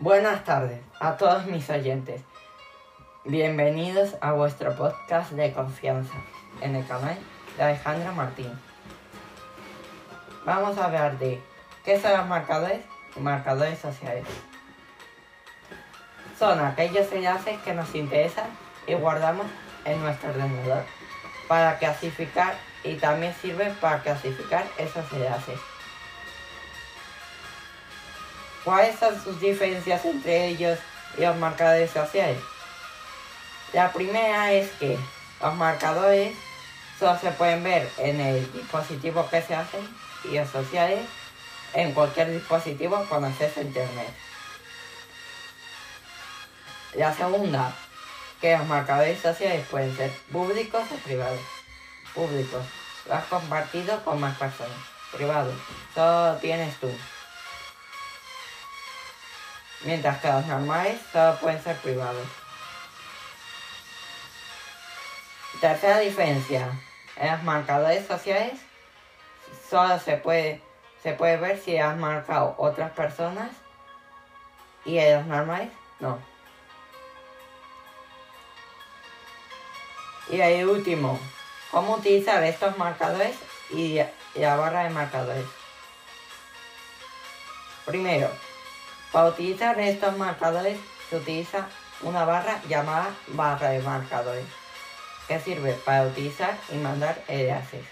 Buenas tardes a todos mis oyentes. Bienvenidos a vuestro podcast de confianza en el canal de Alejandra Martín. Vamos a hablar de qué son los marcadores y marcadores sociales. Son aquellos enlaces que nos interesan y guardamos en nuestro ordenador para clasificar y también sirve para clasificar esos enlaces. ¿Cuáles son sus diferencias entre ellos y los marcadores sociales? La primera es que los marcadores solo se pueden ver en el dispositivo que se hacen y los sociales en cualquier dispositivo con acceso a internet. La segunda, que los marcadores sociales pueden ser públicos o privados. Públicos, lo has compartido con más personas. Privados, solo tienes tú. Mientras que los normales solo pueden ser privados. Tercera diferencia, en los marcadores sociales solo se puede, se puede ver si has marcado otras personas y en los normales no. Y el último, cómo utilizar estos marcadores y la barra de marcadores. Primero, para utilizar estos marcadores se utiliza una barra llamada barra de marcadores, que sirve para utilizar y mandar enlaces.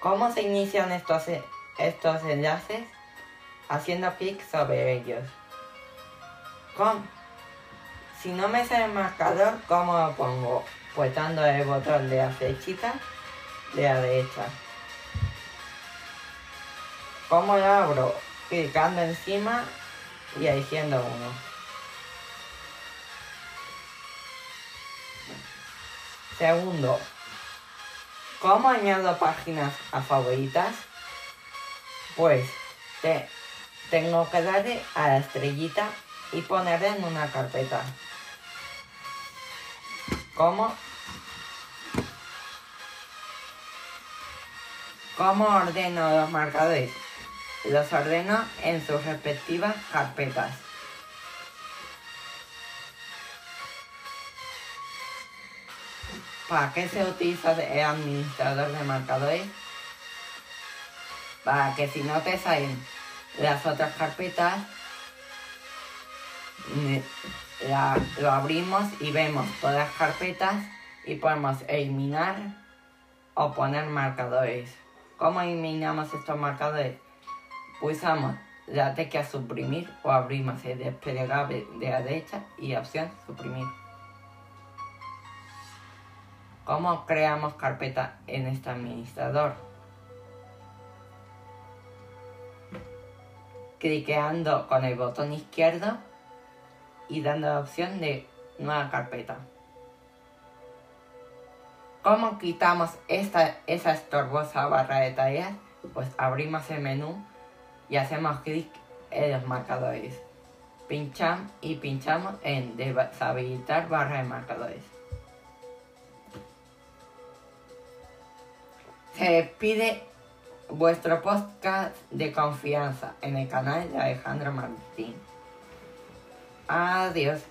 ¿Cómo se inician estos, estos enlaces? Haciendo clic sobre ellos. ¿Cómo? Si no me sale el marcador, ¿cómo lo pongo? Dando el botón de la flechita de la derecha. ¿Cómo lo abro? Clicando encima y eligiendo uno. Segundo, ¿cómo añado páginas a favoritas? Pues te, tengo que darle a la estrellita y ponerla en una carpeta. ¿Cómo? ¿Cómo ordeno los marcadores? Los ordeno en sus respectivas carpetas. ¿Para qué se utiliza el administrador de marcadores? Para que si no te salen las otras carpetas, lo abrimos y vemos todas las carpetas y podemos eliminar o poner marcadores. ¿Cómo eliminamos estos marcadores? Pulsamos la tecla suprimir o abrimos el desplegable de la derecha y opción suprimir. ¿Cómo creamos carpeta en este administrador? Cliqueando con el botón izquierdo y dando la opción de nueva carpeta. ¿Cómo quitamos esta, esa estorbosa barra de tareas? Pues abrimos el menú y hacemos clic en los marcadores. Pinchamos y pinchamos en deshabilitar barra de marcadores. Se despide vuestro podcast de confianza en el canal de Alejandro Martín. Adiós.